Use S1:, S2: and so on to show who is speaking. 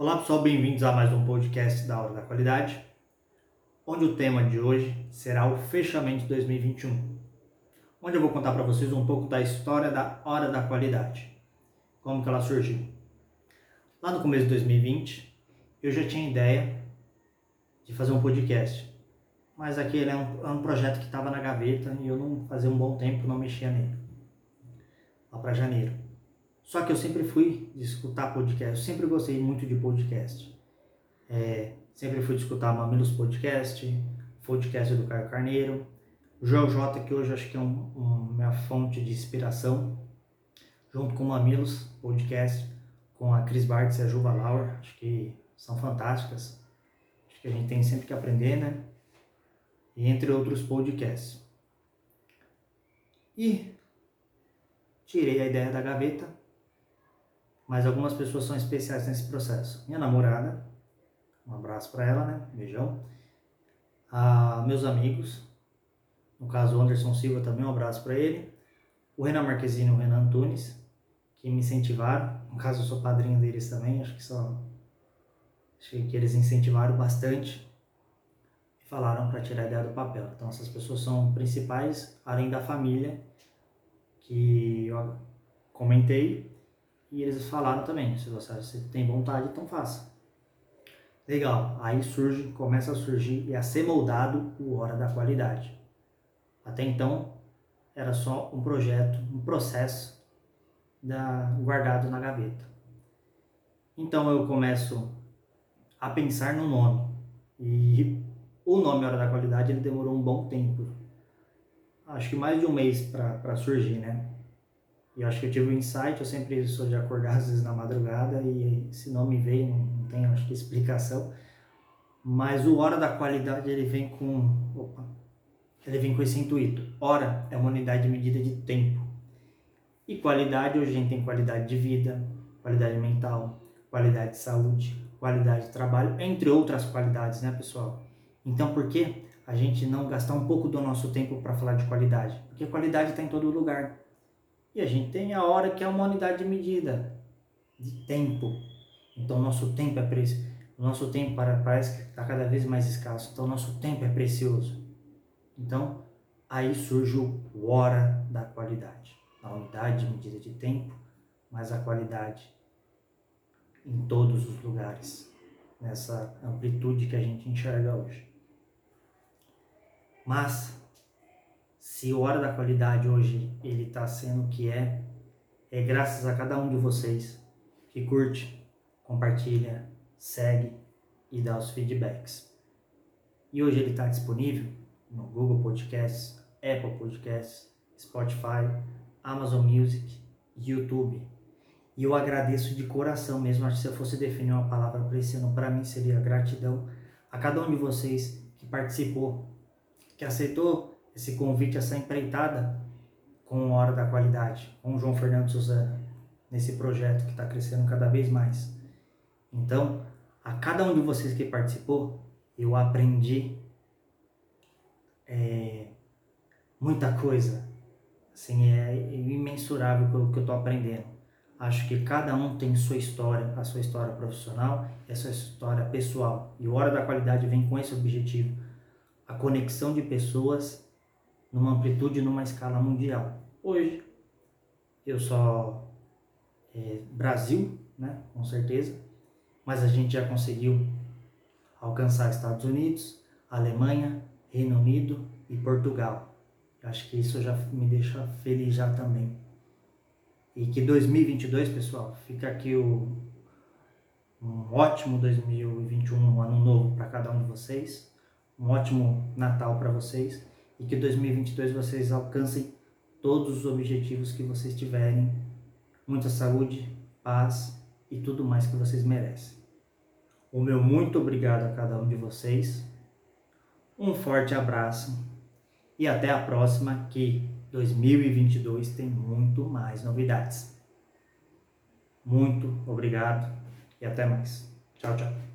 S1: Olá pessoal, bem-vindos a mais um podcast da Hora da Qualidade, onde o tema de hoje será o fechamento de 2021, onde eu vou contar para vocês um pouco da história da Hora da Qualidade, como que ela surgiu. Lá no começo de 2020, eu já tinha ideia de fazer um podcast, mas aquele é um, é um projeto que estava na gaveta e eu não fazia um bom tempo não mexia nele, lá para janeiro. Só que eu sempre fui de escutar podcast, eu sempre gostei muito de podcast. É, sempre fui de escutar Mamilos Podcast, podcast do Caio Carneiro, o Joel J, que hoje acho que é um, minha fonte de inspiração, junto com o Mamilos Podcast, com a Cris Bartz e a Juva Lauer, acho que são fantásticas. Acho que a gente tem sempre que aprender, né? E entre outros podcasts. E tirei a ideia da gaveta mas algumas pessoas são especiais nesse processo. Minha namorada, um abraço para ela, né? Beijão. Ah, meus amigos, no caso o Anderson Silva também, um abraço para ele. O Renan Marquezine e o Renan Antunes, que me incentivaram. No caso eu sou padrinho deles também, acho que só. Achei que eles incentivaram bastante e falaram para tirar a ideia do papel. Então essas pessoas são principais, além da família, que eu comentei e eles falaram também, se você tem vontade, então faça. Legal, aí surge, começa a surgir e a ser moldado o Hora da Qualidade. Até então era só um projeto, um processo da, guardado na gaveta. Então eu começo a pensar no nome. E o nome Hora da Qualidade ele demorou um bom tempo. Acho que mais de um mês para surgir, né? E acho que eu tive um insight, eu sempre sou de acordar às vezes na madrugada e se não me veio, não tem acho que explicação. Mas o hora da qualidade ele vem com, opa, ele vem com esse intuito. Hora é uma unidade de medida de tempo. E qualidade, hoje a gente tem qualidade de vida, qualidade mental, qualidade de saúde, qualidade de trabalho, entre outras qualidades, né, pessoal? Então, por que a gente não gastar um pouco do nosso tempo para falar de qualidade? Porque qualidade está em todo lugar. E a gente tem a hora que é uma unidade de medida de tempo. Então nosso tempo é precioso. O nosso tempo parece que está cada vez mais escasso. Então nosso tempo é precioso. Então aí surge o hora da qualidade. A unidade de medida de tempo, mas a qualidade em todos os lugares. Nessa amplitude que a gente enxerga hoje. Mas se o Hora da Qualidade hoje ele está sendo o que é, é graças a cada um de vocês que curte, compartilha, segue e dá os feedbacks. E hoje ele está disponível no Google Podcasts, Apple Podcasts, Spotify, Amazon Music, YouTube. E eu agradeço de coração mesmo, acho que se eu fosse definir uma palavra para esse ano, para mim seria gratidão a cada um de vocês que participou, que aceitou esse convite, essa empreitada com Hora da Qualidade, com o João Fernando Suzana, nesse projeto que está crescendo cada vez mais. Então, a cada um de vocês que participou, eu aprendi é, muita coisa. Assim, é imensurável o que eu estou aprendendo. Acho que cada um tem sua história, a sua história profissional e a sua história pessoal. E o Hora da Qualidade vem com esse objetivo. A conexão de pessoas numa amplitude numa escala mundial. Hoje, eu só é, Brasil, né, com certeza, mas a gente já conseguiu alcançar Estados Unidos, Alemanha, Reino Unido e Portugal. Acho que isso já me deixa feliz já também. E que 2022, pessoal, fica aqui o um ótimo 2021, um ano novo para cada um de vocês, um ótimo Natal para vocês e que 2022 vocês alcancem todos os objetivos que vocês tiverem. Muita saúde, paz e tudo mais que vocês merecem. O meu muito obrigado a cada um de vocês. Um forte abraço e até a próxima que 2022 tem muito mais novidades. Muito obrigado e até mais. Tchau, tchau.